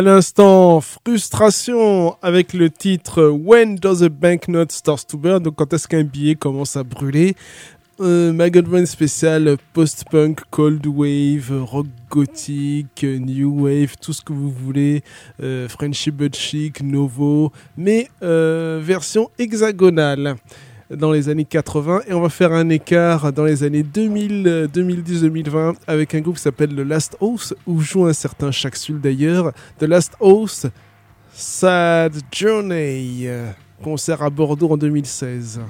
À l'instant, frustration avec le titre When Does a Banknote Start to Burn? Donc, quand est-ce qu'un billet commence à brûler? Euh, One spécial post-punk, cold wave, rock gothique, new wave, tout ce que vous voulez, euh, but chic, novo, mais euh, version hexagonale dans les années 80 et on va faire un écart dans les années 2000, 2010-2020 avec un groupe qui s'appelle The Last House où joue un certain Sul d'ailleurs. The Last House, Sad Journey, concert à Bordeaux en 2016.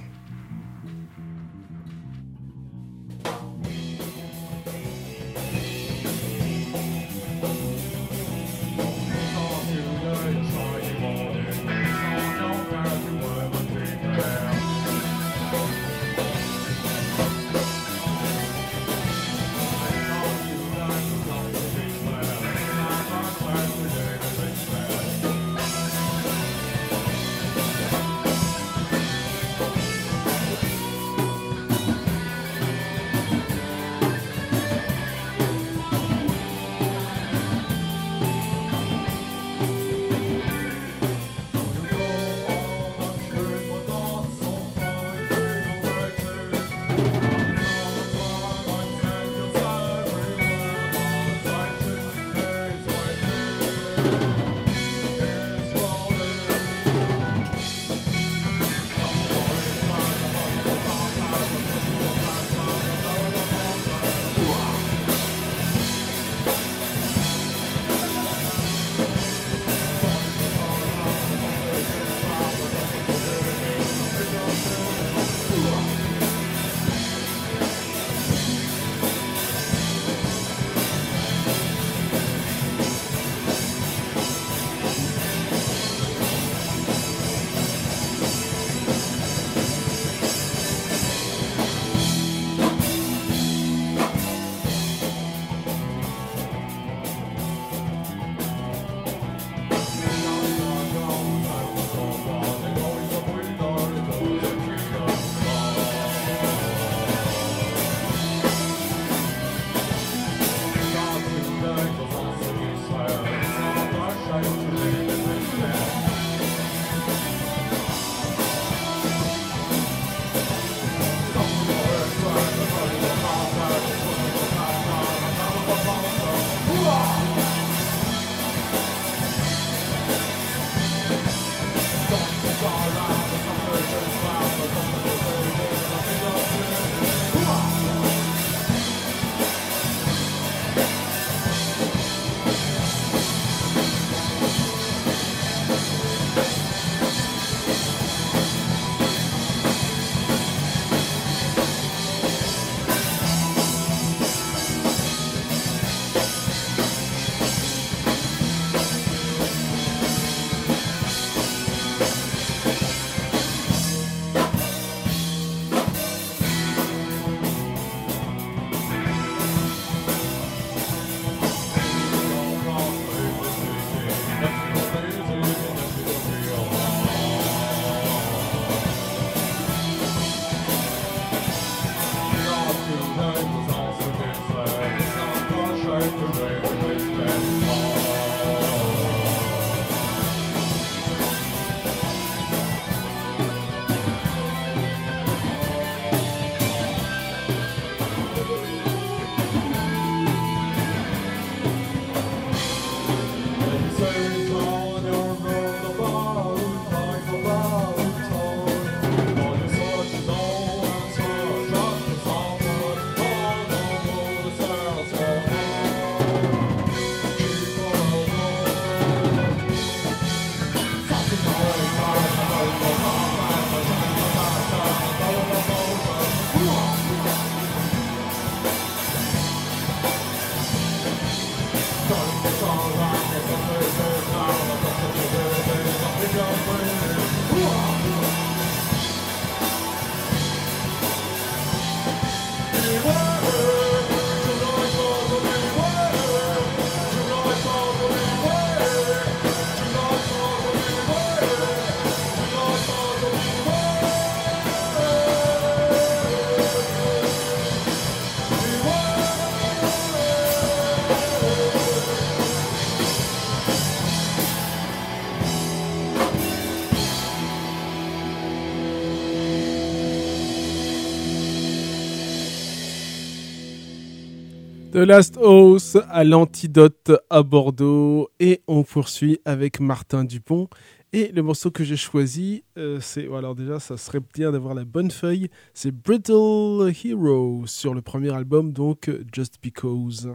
The Last House à l'antidote à Bordeaux. Et on poursuit avec Martin Dupont. Et le morceau que j'ai choisi euh, c'est alors déjà ça serait bien d'avoir la bonne feuille. C'est Brittle Hero sur le premier album donc Just Because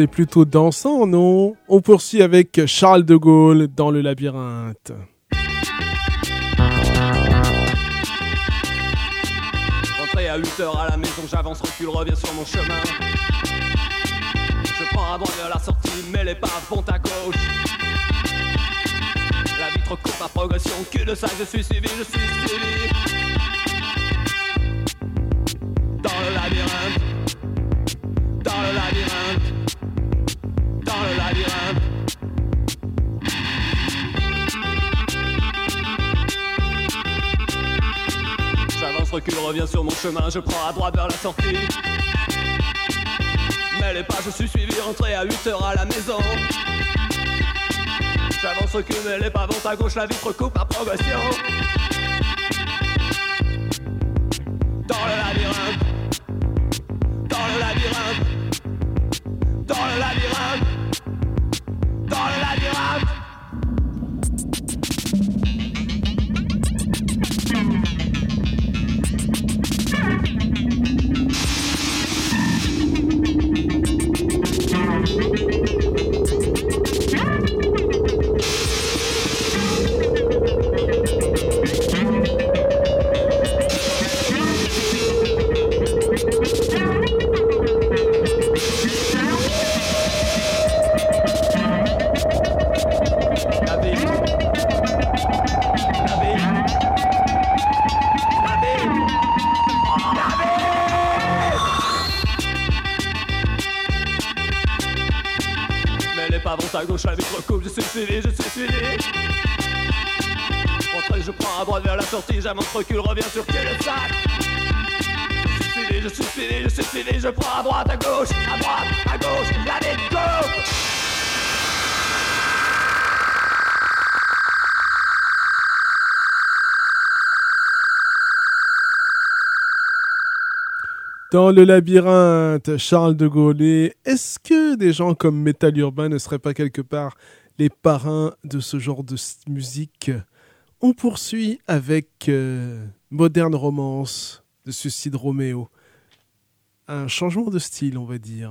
C'est plutôt dansant, non? On poursuit avec Charles de Gaulle dans le labyrinthe. Rentré à 8h à la maison, j'avance, recule, reviens sur mon chemin. Je prends un droit vers la sortie, mais les pas vont à gauche. La vitre coupe ma progression, cul de sac, je suis suivi, je suis suivi. Sur mon chemin, je prends à droite vers la sortie. Mais les pas, je suis suivi, rentré à 8h à la maison. J'avance, recule, mais les pas vont à gauche, la vitre coupe ma progression. Sortie, j'avance, recule, reviens sur cul-de-sac. Je suis suivi, je suis suivi, je suis suivi, je prends à droite, à gauche, à droite, à gauche, la go Dans le labyrinthe, Charles de Gaulle, est-ce que des gens comme Metal Urbain ne seraient pas quelque part les parrains de ce genre de musique? On poursuit avec euh, Moderne Romance de Suicide Romeo. Un changement de style, on va dire.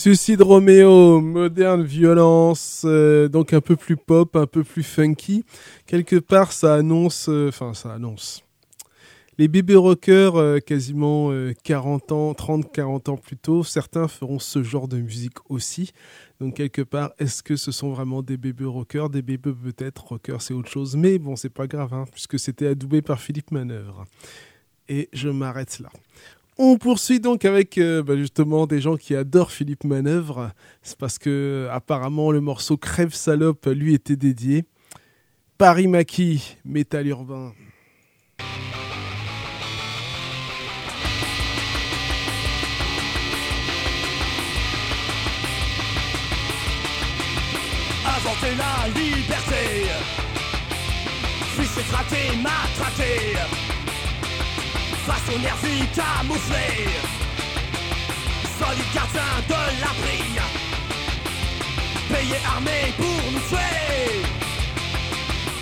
Suicide Romeo, moderne violence, euh, donc un peu plus pop, un peu plus funky. Quelque part, ça annonce, euh, enfin, ça annonce. Les bébés rockers, euh, quasiment 40 ans, 30, 40 ans plus tôt, certains feront ce genre de musique aussi. Donc quelque part, est-ce que ce sont vraiment des bébés rockers? Des bébés peut-être, rockers c'est autre chose. Mais bon, c'est pas grave, hein, puisque c'était adoubé par Philippe Manœuvre. Et je m'arrête là. On poursuit donc avec euh, bah, justement des gens qui adorent Philippe Manœuvre. C'est parce que apparemment le morceau Crève salope lui était dédié. Paris Maquis, métal urbain. Inventer la liberté, traqué, matraqué face aux nervis camouflés Solide gardien de l'abri Payé armé pour nous tuer.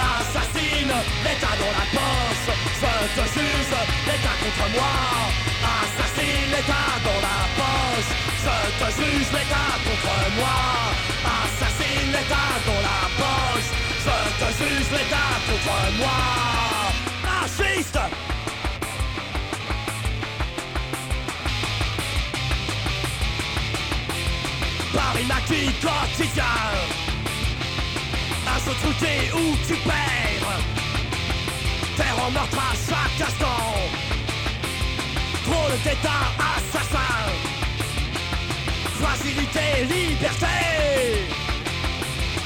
Assassine, l'état dans la poche. Je te juge, l'état contre moi. Assassine, l'état dans la poche. Je te juge, l'état contre moi. Assassine, l'état dans la poche. Je te juge, l'état contre moi. Fasciste Maquis quotidien Un jeu truqué où tu perds. Terre en meurtre à chaque instant Trop d'état assassin. Fragilité, liberté.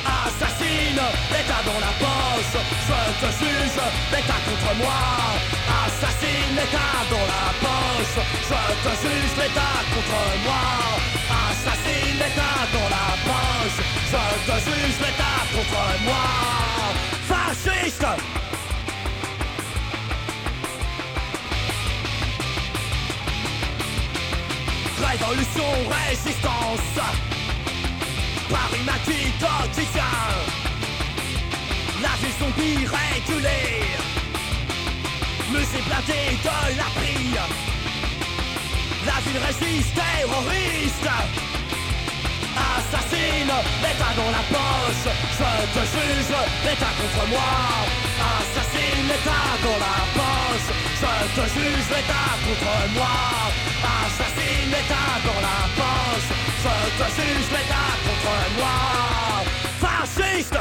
Assassine, l'état dans la poche. Je te juge, l'état contre moi. Assassine, l'état dans la poche. Je te juge, l'état contre moi dans la poche. Je te juge l'État contre moi. Fasciste! Révolution, résistance. Paris maquis quotidien La vie zombie régulée. Musée blindé de la prie. La ville résiste, terroriste Assassine, l'état dans la poche. Je te juge, l'état contre moi. Assassine, l'état dans la poche. Je te juge, l'état contre moi. Assassine, l'état dans la poche. Je te juge, l'état contre moi. Fasciste!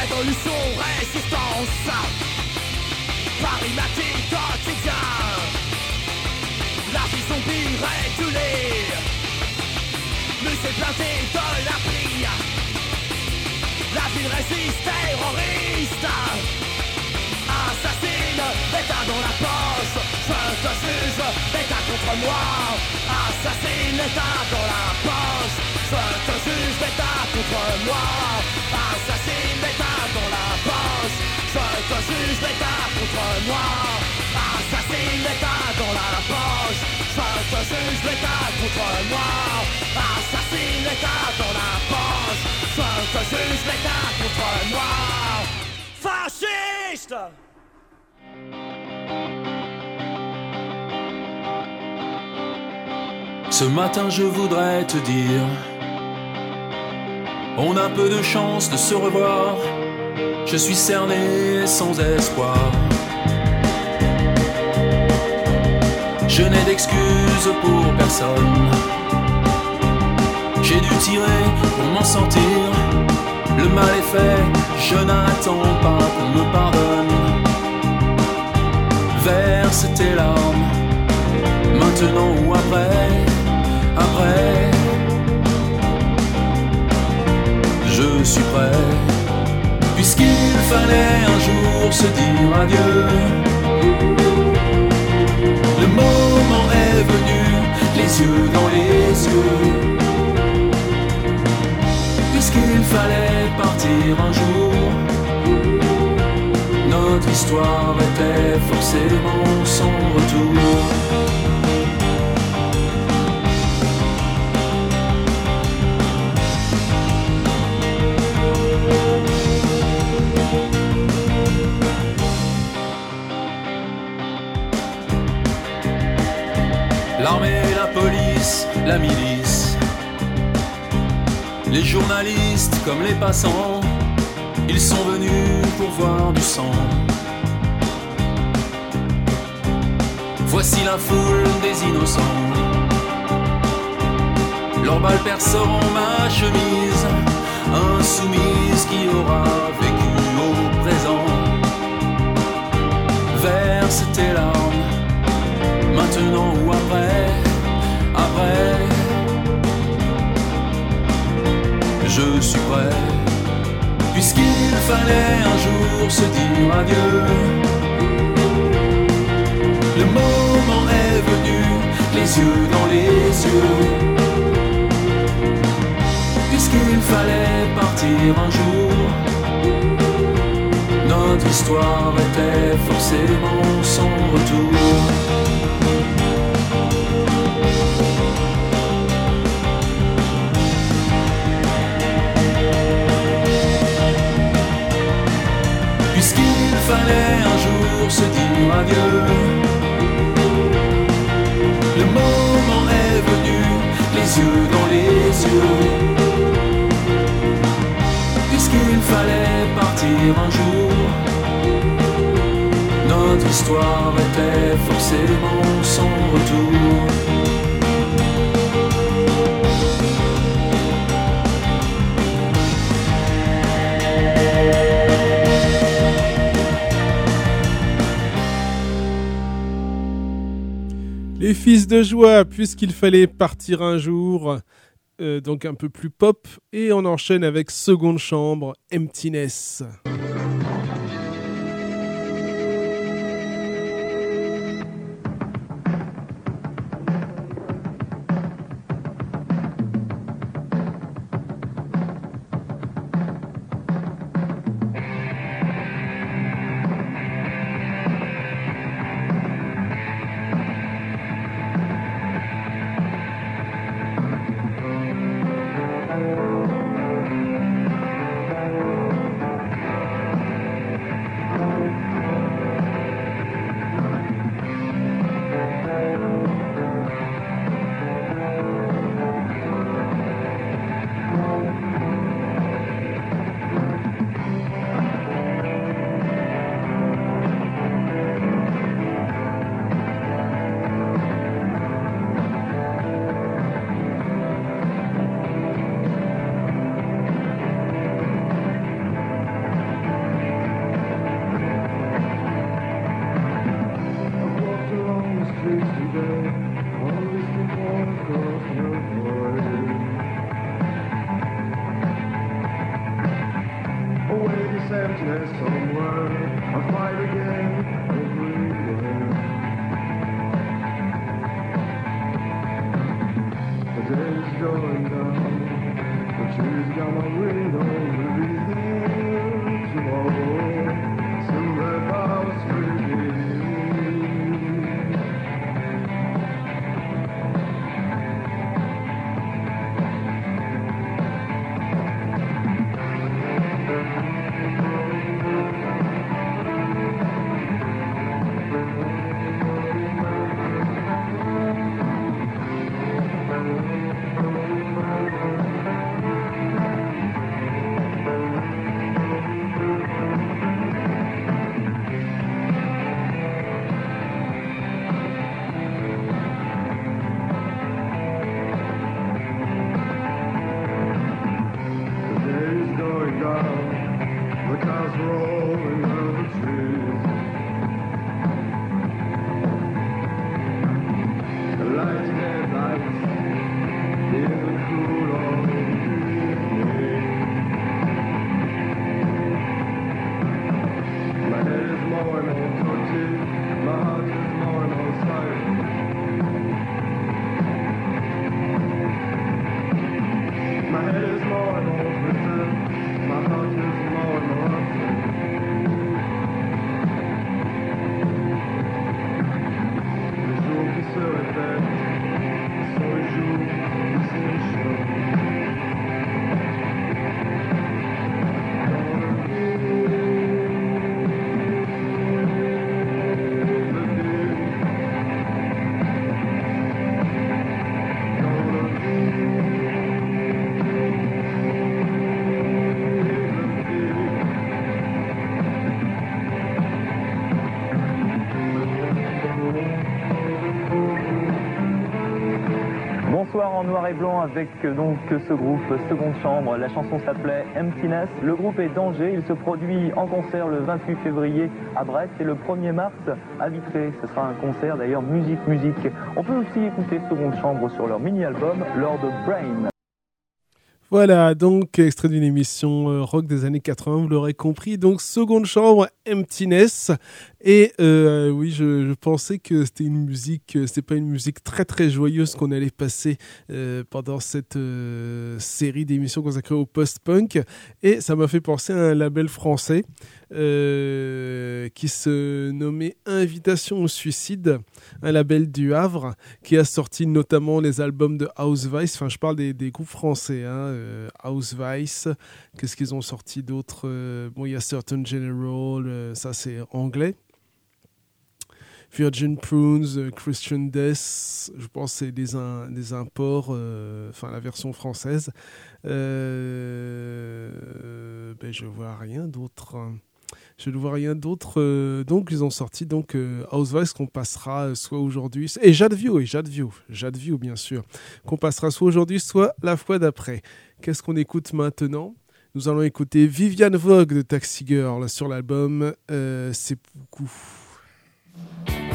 Révolution, résistance Paris matin quotidien La vie zombie régulée Musée blindé de la prie La ville résiste, terroriste. Assassine, l'état dans la poche. Je te juge, l'état contre moi. Assassine, l'état dans la poche. Je te juge, l'état contre moi. Assassine, juge l'état contre moi. Assassine l'état dans la poche. Je te juge l'état contre moi. Assassine l'état dans la poche. Je te juge l'état contre moi. Fasciste! Ce matin je voudrais te dire on a peu de chance de se revoir. Je suis cerné sans espoir. Je n'ai d'excuses pour personne. J'ai dû tirer pour m'en sortir. Le mal est fait, je n'attends pas qu'on me pardonne. Verse tes larmes, maintenant ou après, après. je suis prêt. Fallait un jour se dire adieu. Le moment est venu, les yeux dans les yeux. Puisqu'il fallait partir un jour, notre histoire était forcément sans retour. La milice. Les journalistes comme les passants, ils sont venus pour voir du sang. Voici la foule des innocents. Leurs balles perceront ma chemise, insoumise qui aura vécu au présent. Verse tes larmes, maintenant ou après, après. Je suis prêt, puisqu'il fallait un jour se dire adieu. Le moment est venu, les yeux dans les yeux. Puisqu'il fallait partir un jour, notre histoire était forcément sans retour. Se dire adieu. Le moment est venu, les yeux dans les yeux. Puisqu'il fallait partir un jour, notre histoire était forcément sans retour. Fils de joie, puisqu'il fallait partir un jour, euh, donc un peu plus pop, et on enchaîne avec Seconde Chambre, Emptiness. Noir et blanc avec euh, donc ce groupe Seconde Chambre. La chanson s'appelait Emptiness. Le groupe est d'Angers. Il se produit en concert le 28 février à Brest et le 1er mars à Vitré. Ce sera un concert d'ailleurs musique musique. On peut aussi écouter Seconde Chambre sur leur mini-album Lord of Brain. Voilà, donc extrait d'une émission euh, rock des années 80, vous l'aurez compris. Donc seconde chambre, Emptiness. Et euh, oui, je, pensais que c'était une musique, euh, c'était pas une musique très très joyeuse qu'on allait passer pendant cette série d'émissions consacrées au post-punk. Et ça m'a fait penser à un label français euh, qui se nommait Invitation au suicide, un label du Havre qui a sorti notamment les albums de House Vice. Enfin, je parle des, groupes français. Hein, euh, House Vice. Qu'est-ce qu'ils ont sorti d'autre euh, Bon, il y a Certain General. ça, c'est anglais. Virgin Prunes, Christian Death, je pense c'est des, imports, enfin la version française. ben, je vois rien d'autre. Je ne vois rien d'autre. Euh, donc, ils ont sorti donc euh, House qu'on passera euh, soit aujourd'hui. Et Jade View, et View, bien sûr. Qu'on passera soit aujourd'hui, soit la fois d'après. Qu'est-ce qu'on écoute maintenant? Nous allons écouter Viviane Vogue de Taxi Girl sur l'album C'est beaucoup. Ciel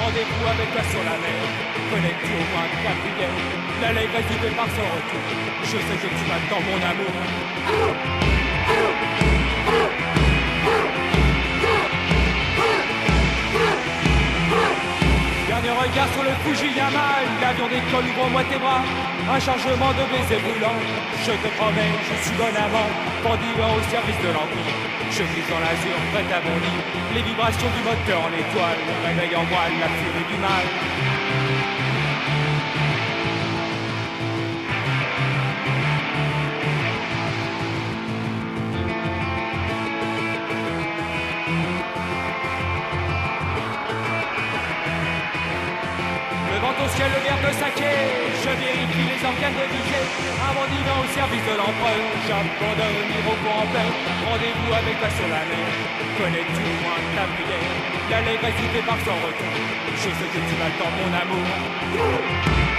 Rendez-vous avec toi sur la mer, connecté au moins de L'allégresse du départ sans retour, je sais que tu m'attends mon amour. Dernier regard sur le Fujiyama, l'avion décolle, ouvre-moi tes bras. Un chargement de baisers brûlants. Je te promets, je suis bon amant, pendant au service de l'Empire. Je glisse dans l'azur, prête à bondir. Les vibrations du moteur en étoile réveillent en moi la furie du mal. ciel le verre de saké, je vérifie les organes de visée. Avant d'y au service de l'empereur, j'abandonne l'Iroquois en peur. Rendez-vous avec toi sur la mer, connecte-moi ta prière. L'allégresse par son retour, je sais que tu m'attends mon amour.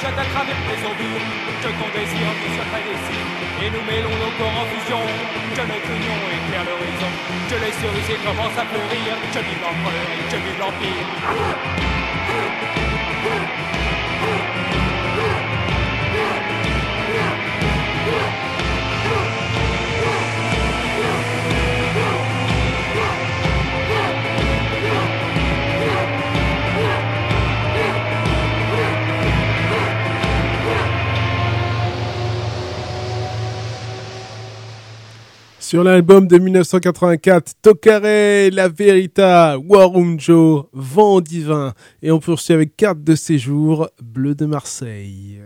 Jette à travers tes embûches Que ton désir nous très décis Et nous mêlons nos corps en fusion. Que notre union éclaire l'horizon Que les cerisiers commencent à fleurir. Que vive l'empereur et que vive l'empire Sur l'album de 1984, Tokare, La Verita, Warumjo, Vent divin. Et on poursuit avec carte de séjour, Bleu de Marseille.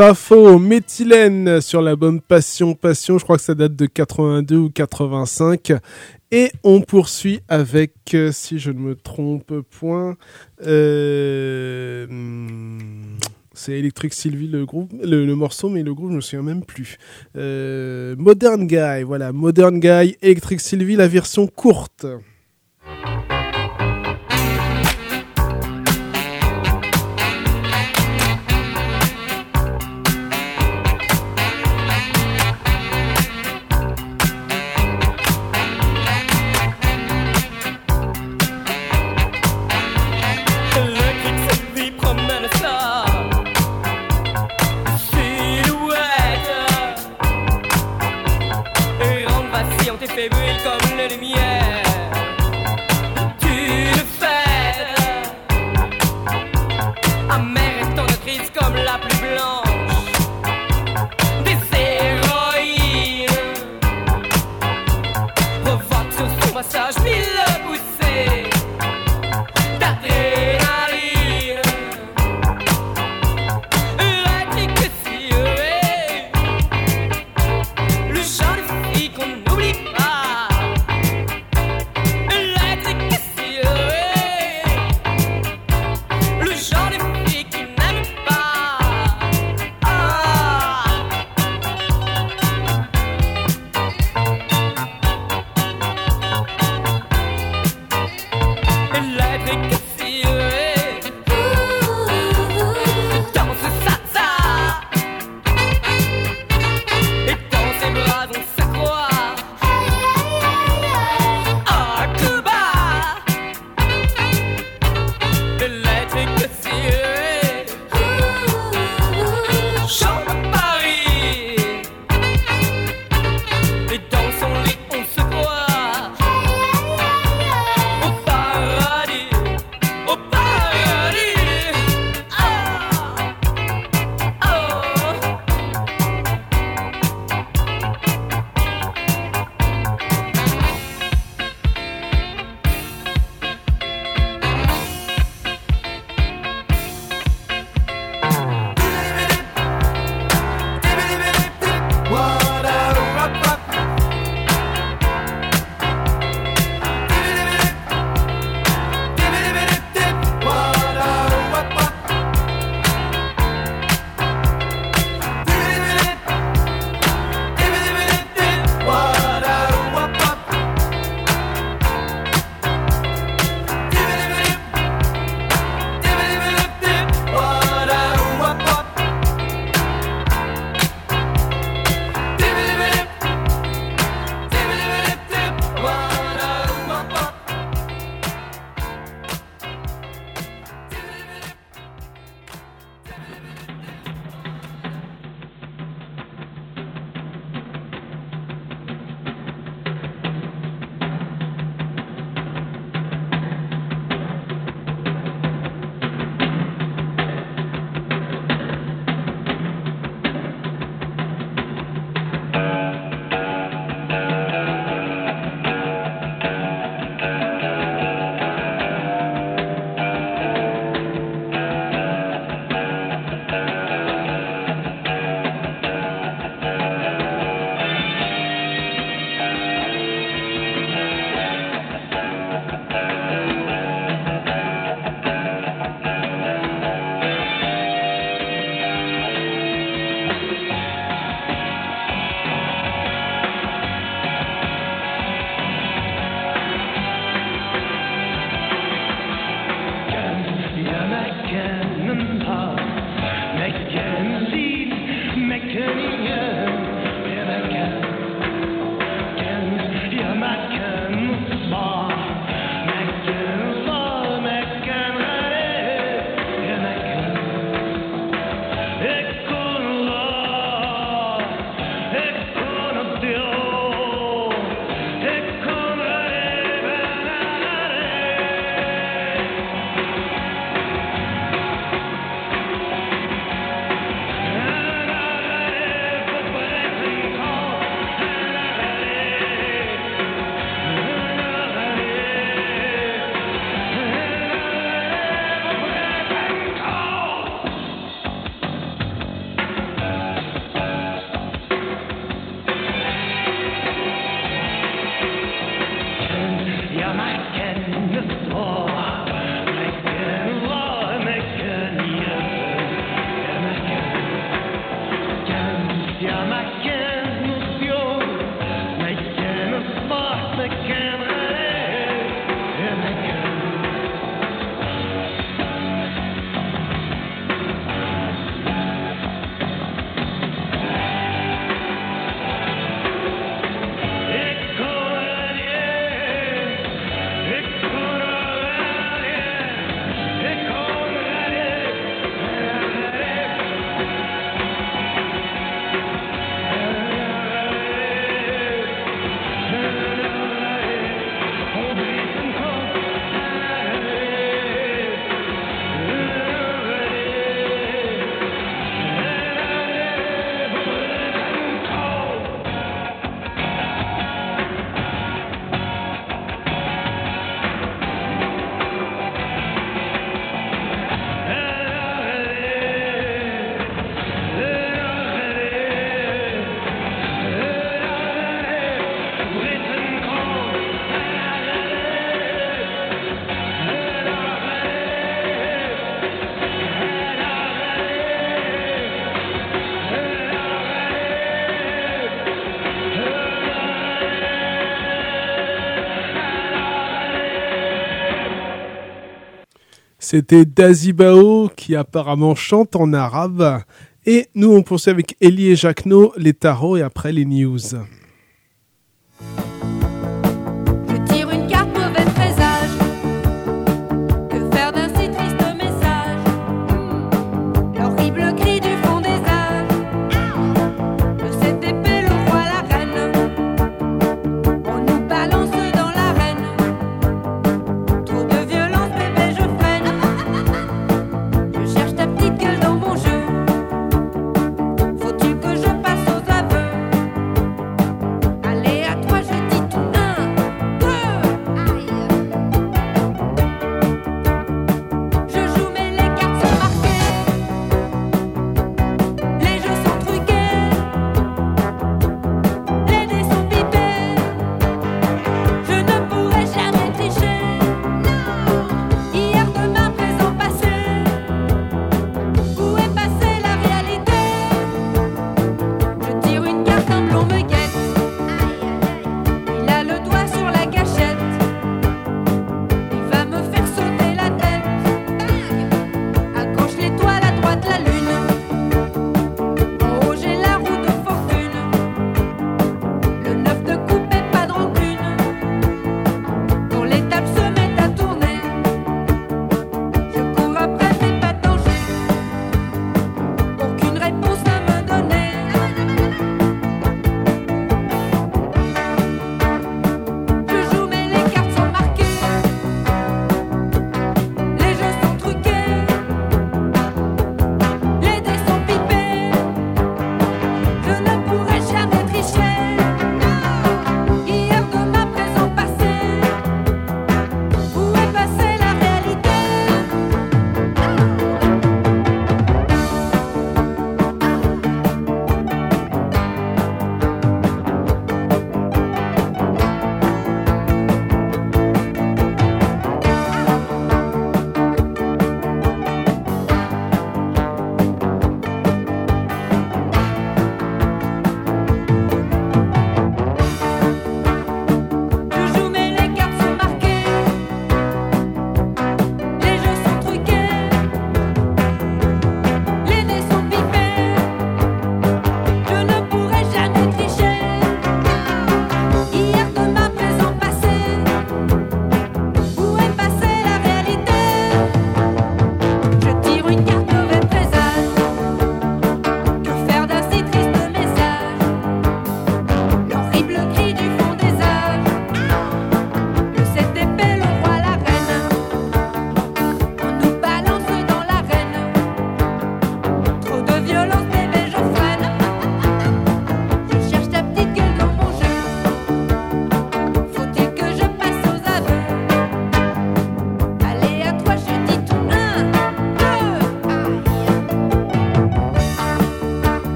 Sappho, méthylène sur l'album Passion Passion, je crois que ça date de 82 ou 85. Et on poursuit avec, euh, si je ne me trompe point, euh, c'est Electric Sylvie le groupe, le, morceau, mais le groupe je me souviens même plus. Euh, Modern Guy, voilà, Modern Guy, Electric Sylvie, la version courte. C'était Dazibao qui apparemment chante en arabe. Et nous, on poursuit avec Elie et Jacquenot, les tarots et après les news.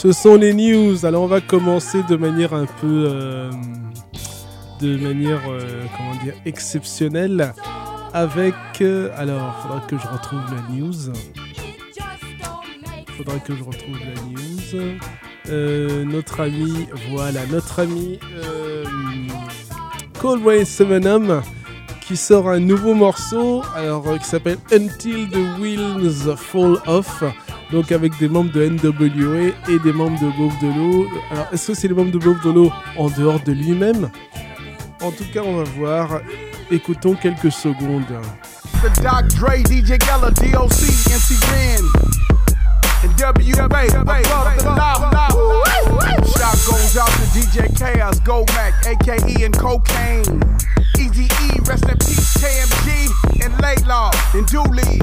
Ce sont les news. Alors on va commencer de manière un peu, euh, de manière, euh, comment dire, exceptionnelle avec. euh, alors, faudra que je retrouve la news. Faudra que je retrouve la news. Euh, notre ami, voilà, notre ami Coldway 7 qui sort un nouveau morceau, alors qui s'appelle Until the Wheels Fall Off. Donc avec des membres de NWA et des membres de Bob Dolo. Alors est-ce que c'est les membres de Bob Dolo en dehors de lui-même? En tout cas, on va voir. Écoutons quelques secondes. The Doc Dre, DJ Geller, DOC, MC Ren, and WFA above the. Shout goes out to DJ Chaos, Gomac, AKE, and Cocaine. Easy E, rest in peace, KMG, and Laylaw, and Dooley.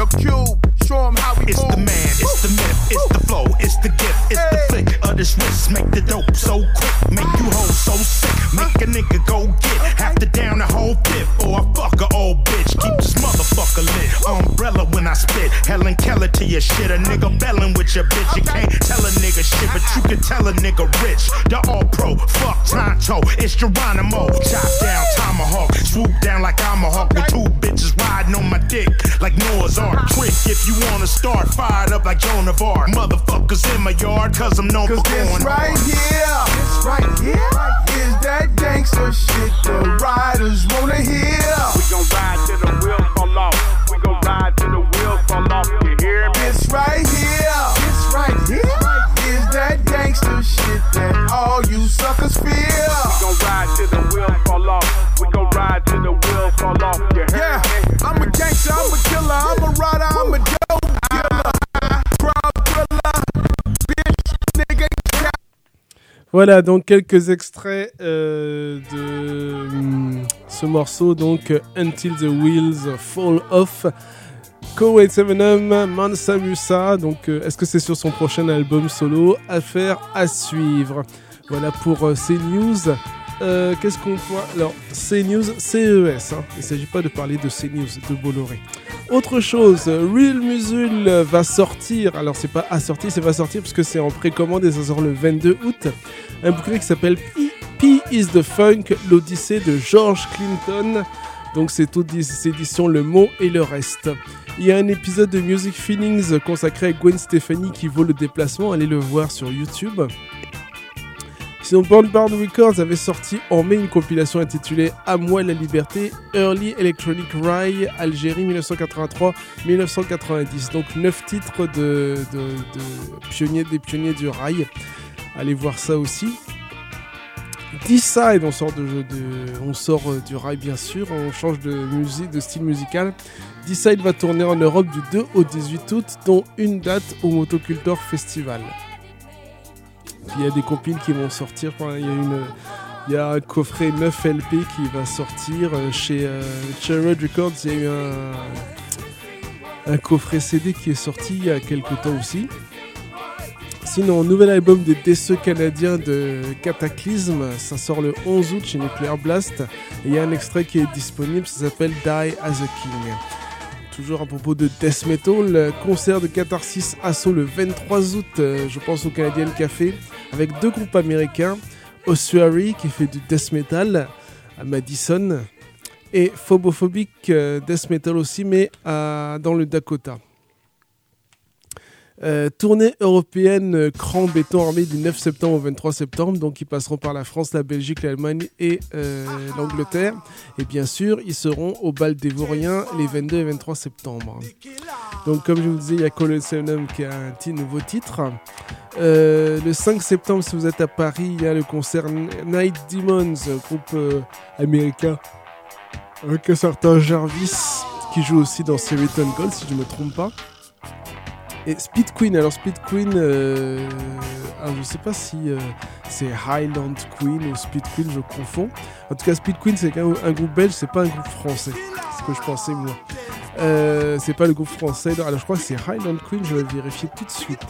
Your cube, show 'em how we It's move. the man, it's the myth, it's the flow, it's the gift, it's the flick of this wrist. Make the dope so quick, make you hold so sick, make a nigga go get half the down the whole fifth, or I fuck a old bitch. Keep this motherfucker lit. Umbrella when I spit, Helen Keller to your shit. A nigga bellin' with your bitch. You can't tell a nigga shit, but you can tell a nigga rich. The all pro, fuck Tonto, it's Geronimo. Chop down tomahawk, swoop down like I'm a hawk with two bitches riding on my dick like Noah's Ark. Trick if you wanna start, fired up like Joan of Arc. Motherfuckers in my yard, cause I'm known Cause for this going right hard. here, this right here is that gangster shit the riders wanna hear. We gon' ride till the wheels fall off. We gon' ride till the wheels fall off. You hear me? This right here, this right here is that gangster shit that all you suckers We gon' ride till the wheels fall off. We gon' ride till the wheels fall off. You hear Yeah, me? I'm a gangster, I'm a killer, I'm a rider, I'm a. Voilà donc quelques extraits euh, de hum, ce morceau donc Until the Wheels Fall Off. Koweït 7 Mansa donc euh, est-ce que c'est sur son prochain album solo? Affaire à suivre. Voilà pour euh, ces news. Euh, Qu'est-ce qu'on voit Alors, CNews, CES, hein. il ne s'agit pas de parler de CNews, de Bolloré. Autre chose, Real Musul va sortir, alors c'est pas à sortir, c'est va sortir parce que c'est en précommande et ça sort le 22 août. Un bouquin qui s'appelle P, is the Funk, l'Odyssée de George Clinton. Donc c'est aux éditions Le Mot et le reste. Il y a un épisode de Music Feelings consacré à Gwen Stefani qui vaut le déplacement, allez le voir sur YouTube. Sinon, Born Bard Records avait sorti en mai une compilation intitulée À moi la liberté, Early Electronic Rye, Algérie 1983-1990. Donc 9 titres de, pionniers, des pionniers du rail. Allez voir ça aussi. Decide, on sort euh, du rail bien sûr, on change de musique, de style musical. Decide va tourner en Europe du 2 au 18 août, dont une date au Motocultor Festival. Il y a des compines qui vont sortir. Il y a un coffret 9 LP qui va sortir euh, chez euh, Records. Il y a eu un, coffret CD qui est sorti il y a quelques temps aussi. Sinon, nouvel album des déceux canadiens de Cataclysm, ça sort le 11 août chez Nuclear Blast. Et il y a un extrait qui est disponible, ça s'appelle Die as a King. Toujours à propos de death metal, concert de Catharsis Asso le 23 août, euh, je pense au Canadian Café, avec deux groupes américains, Ossuary qui fait du death metal à Madison, et Phobophobic euh, death metal aussi, mais à- dans le Dakota. Euh, tournée européenne euh, Cran Béton Armé du 9 septembre au 23 septembre. Donc ils passeront par la France, la Belgique, l'Allemagne et euh, l'Angleterre. Et bien sûr, ils seront au bal des Vauriens les 22 et 23 septembre. Donc comme je vous disais, il y a Colosseum qui a un petit nouveau titre. Le 5 septembre, si vous êtes à Paris, il y a le concert Night Demons, groupe américain avec un certain Jarvis qui joue aussi dans Seriton Gold, si je ne me trompe pas. Et Speed Queen, alors Speed Queen, euh, ah, je sais pas si euh, c'est Highland Queen ou Speed Queen, je confonds. En tout cas, Speed Queen, c'est un, un groupe belge, c'est pas un groupe français. C'est ce que je pensais moi. Euh, c'est pas le groupe français. Alors je crois que c'est Highland Queen, je vais vérifier tout de suite.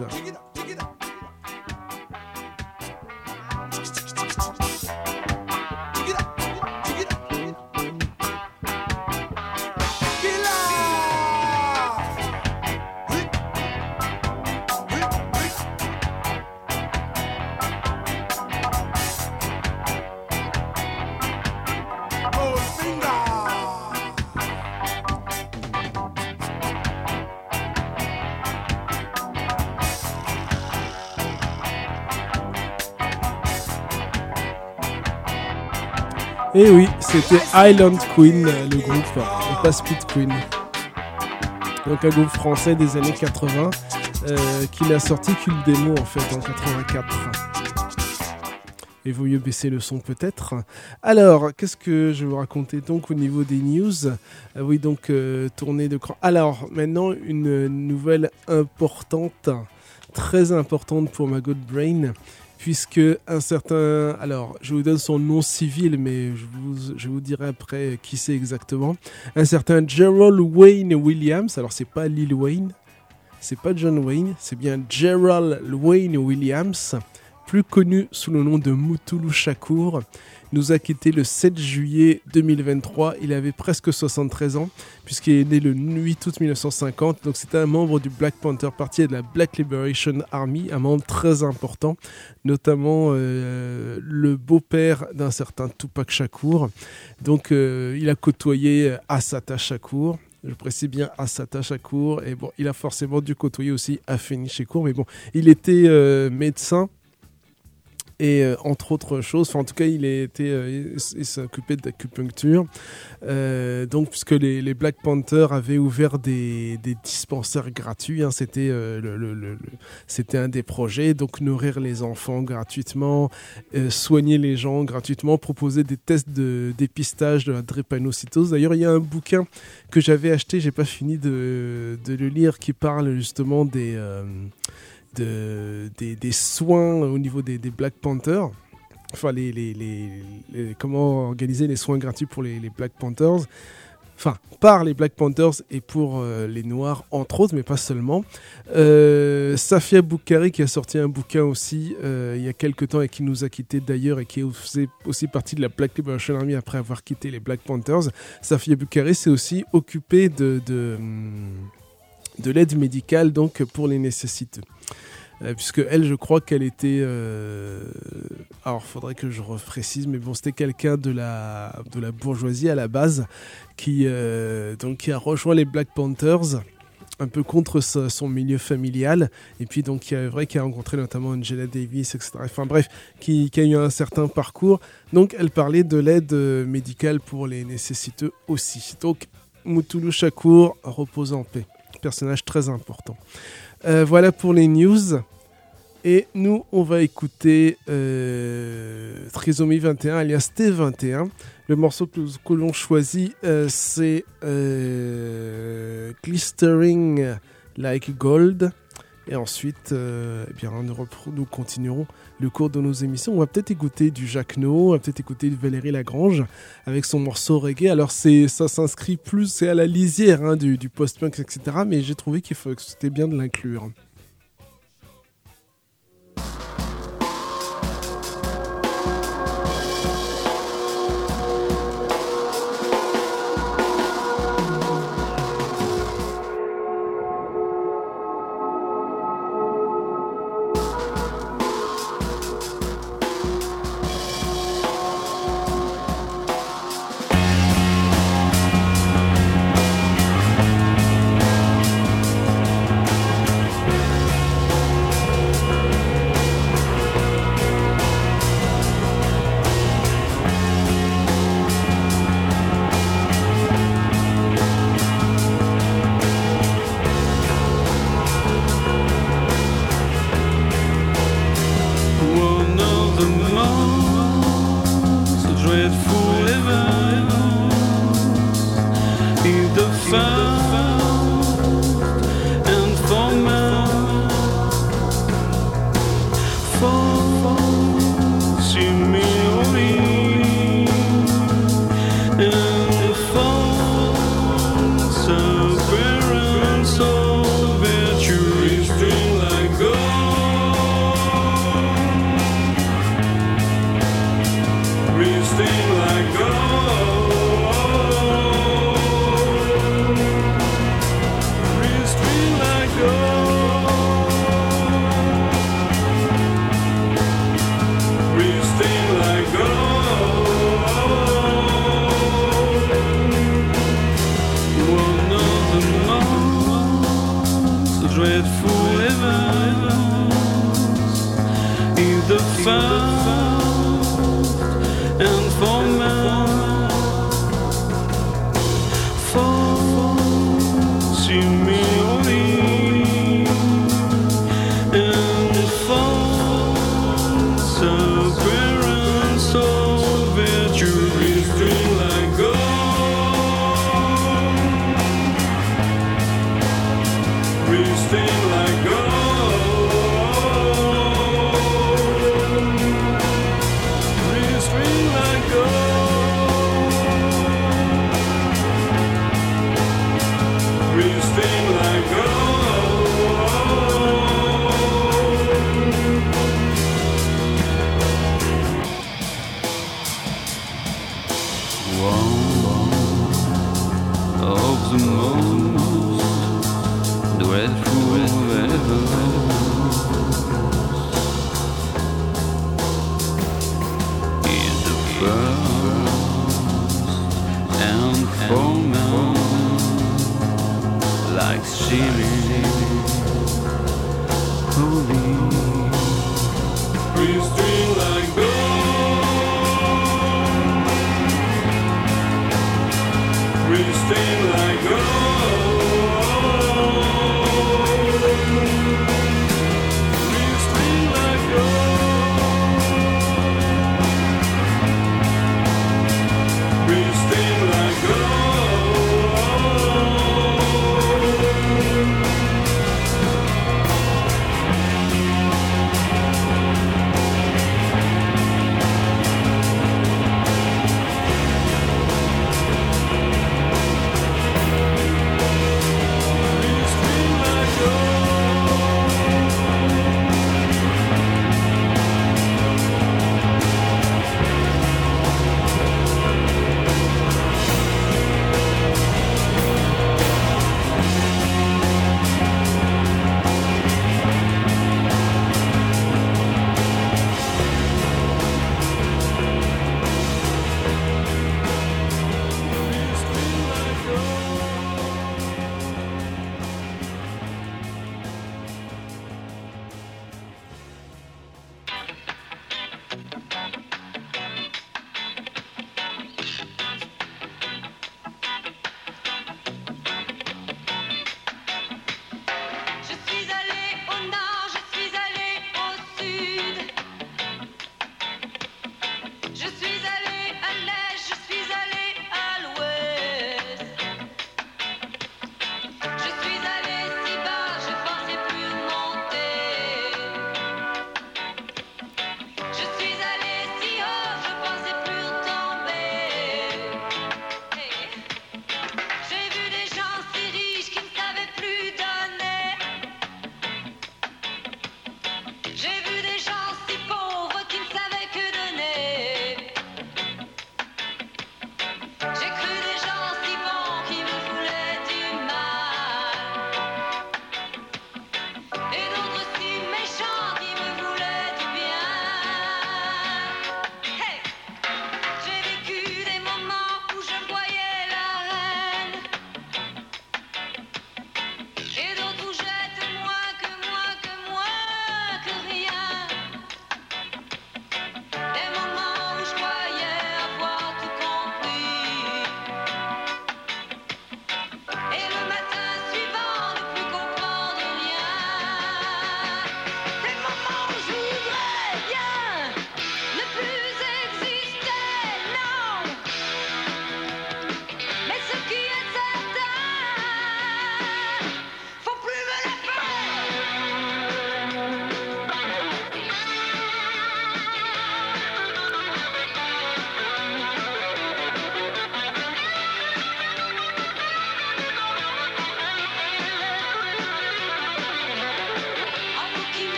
Et oui, c'était Island Queen, euh, le groupe, et pas Speed Queen. Donc un groupe français des années 80 euh, qui n'a sorti qu'une démo en fait en 84. Il vaut mieux baisser le son peut-être. Alors, qu'est-ce que je vais vous raconter donc au niveau des news? Euh, Oui, donc euh, tournée de cran. Alors, maintenant, une nouvelle importante, très importante pour ma Good Brain, puisque un certain... Alors, je vous donne son nom civil, mais je vous, je vous dirai après qui c'est exactement. Un certain Gerald Wayne Williams, alors c'est pas Lil Wayne, c'est pas John Wayne, c'est bien Gerald Wayne Williams, plus connu sous le nom de Mutulu Shakur, nous a quitté le 7 juillet 2023. Il avait presque 73 ans, puisqu'il est né le 8 août 1950. Donc c'était un membre du Black Panther Party et de la Black Liberation Army, un membre très important, notamment euh, le beau-père d'un certain Tupac Shakur. Donc euh, il a côtoyé Assata Shakur. Je précise bien Assata Shakur. Et bon, il a forcément dû côtoyer aussi Afeni Shakur. Mais bon, il était euh, médecin et euh, entre autres choses, enfin en tout cas il, était, euh, il, s'occupait d'acupuncture, Euh, donc puisque les, Black Panthers avaient ouvert des, des dispensaires gratuits, hein, c'était un des projets, donc nourrir les enfants gratuitement, soigner les gens gratuitement, proposer des tests de dépistage de la drépanocytose. D'ailleurs il y a un bouquin que j'avais acheté, j'ai pas fini de le lire, qui parle justement des... de, des, soins au niveau des, Black Panthers. Enfin, les, comment organiser les soins gratuits pour les, Black Panthers. Enfin, par les Black Panthers et pour euh, les Noirs, entre autres, mais pas seulement. Euh, Safia Boukari, qui a sorti un bouquin aussi euh, il y a quelques temps et qui nous a quittés d'ailleurs et qui faisait aussi partie de la Black Liberation Army après avoir quitté les Black Panthers. Safia Boukari s'est aussi occupée de, de, hum, de l'aide médicale donc pour les nécessiteux. Euh, puisque elle, je crois qu'elle était. euh, Alors, faudrait que je reprécise, mais bon, c'était quelqu'un de la de la bourgeoisie à la base qui euh, donc qui a rejoint les Black Panthers un peu contre son milieu familial et puis donc qui a vrai qui a rencontré notamment Angela Davis etc enfin bref qui, qui a eu un certain parcours donc elle parlait de l'aide médicale pour les nécessiteux aussi donc Mutulu Shakur repose en paix personnage très important euh, voilà pour les news. Et nous, on va écouter euh, Trisomie 21, alias T21. Le morceau que, que l'on choisit, euh, c'est euh, Glistering Like Gold. Et ensuite, eh bien, nous, nous continuerons le cours de nos émissions. On va peut-être écouter du Jacques No, on va peut-être écouter Valérie Lagrange avec son morceau reggae. Alors, c'est, ça s'inscrit plus, c'est à la lisière hein, du, du post-punk, etc. Mais j'ai trouvé qu'il faut, que c'était bien de l'inclure.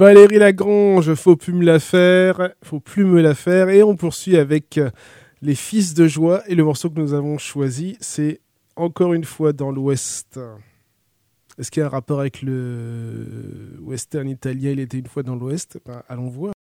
Valérie Lagrange, faut plus me la faire, faut plus me la faire. Et on poursuit avec euh, les Fils de Joie. Et le morceau que nous avons choisi, c'est encore une fois dans l'Ouest. Est-ce qu'il y a un rapport avec le western italien Il était une fois dans l'Ouest Ben, Allons voir.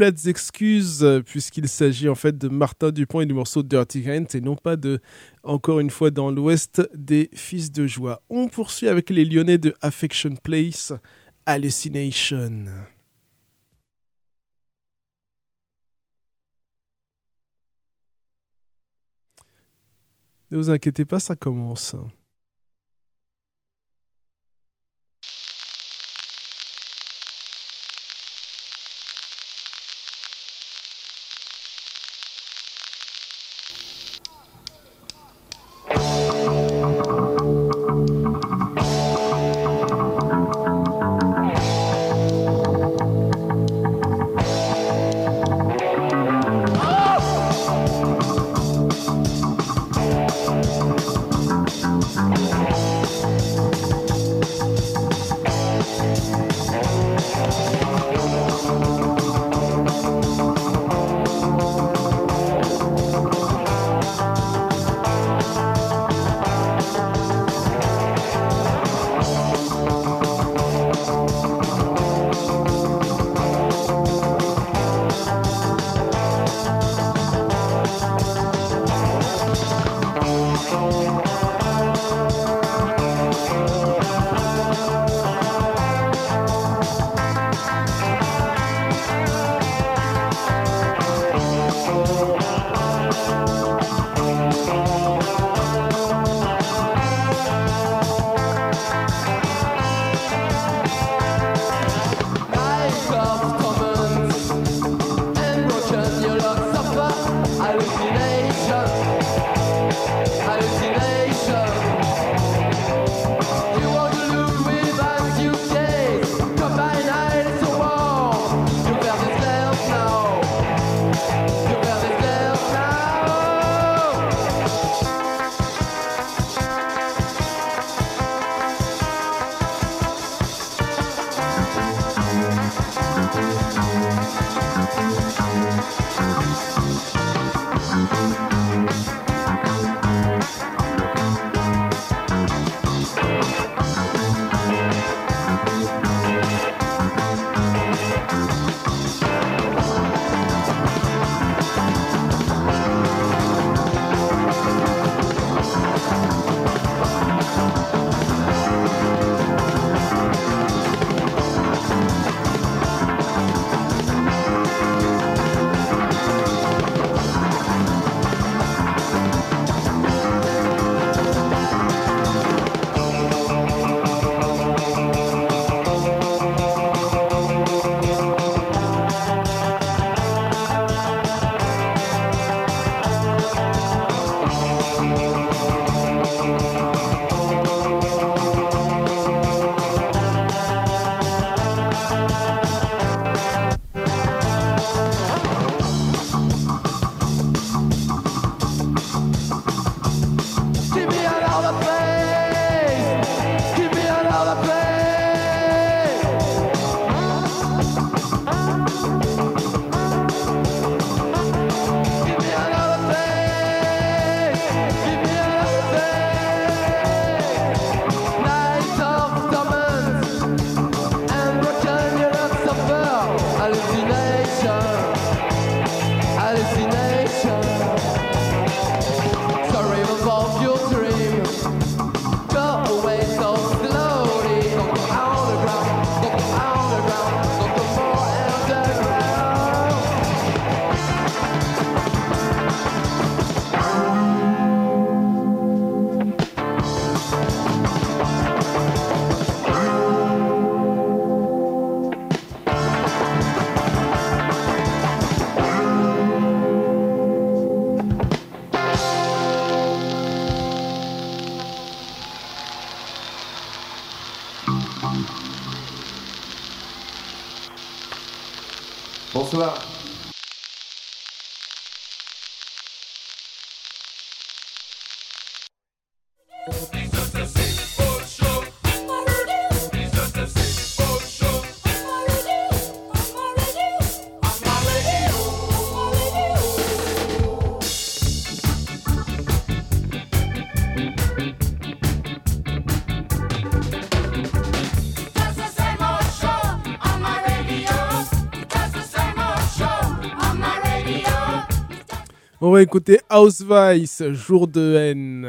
Plates excuses, euh, puisqu'il s'agit en fait de Martin Dupont et du morceau Dirty Hands, et non pas de, encore une fois, dans l'ouest des Fils de Joie. On poursuit avec les Lyonnais de Affection Place, Hallucination. Ne vous inquiétez pas, ça commence. Bonsoir. Écouter House jour de haine.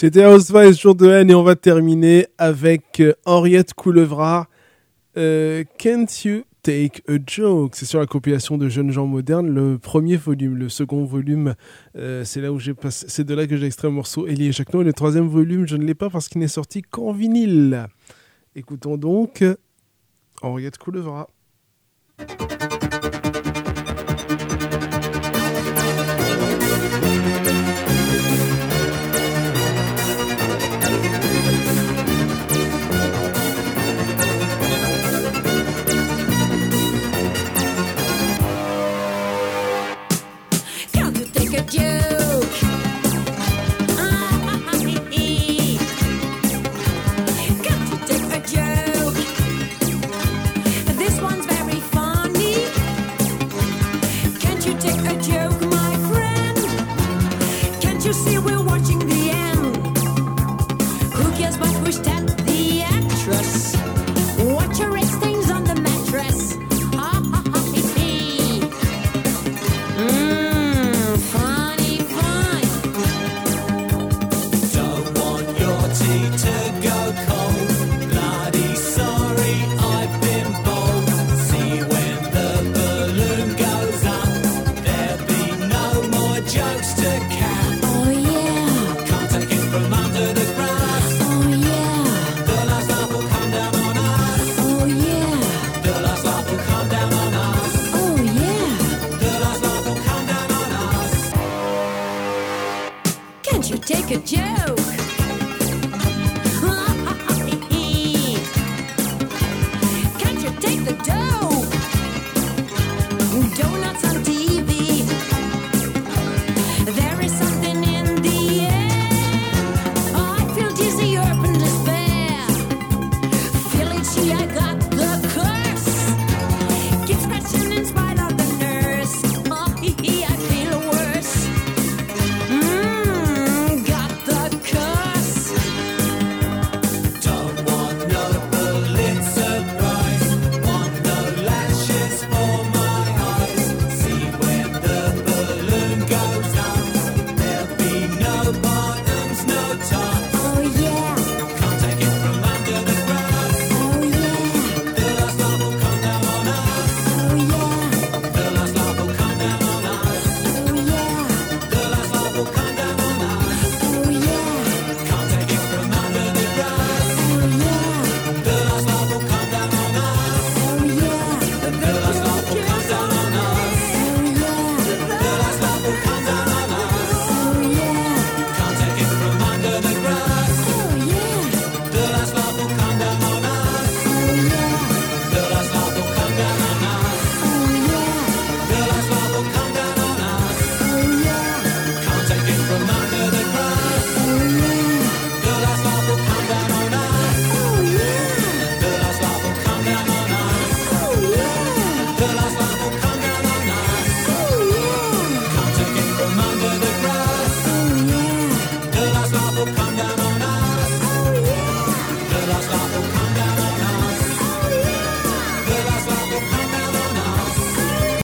C'était Housewives jour de haine et on va terminer avec euh, Henriette Coulevra. Euh, Can't You Take a Joke? C'est sur la compilation de Jeunes gens modernes, le premier volume. Le second volume, euh, c'est de là que j'ai extrait un morceau Elie Et le troisième volume, je ne l'ai pas parce qu'il n'est sorti qu'en vinyle. Écoutons donc Henriette Coulevra.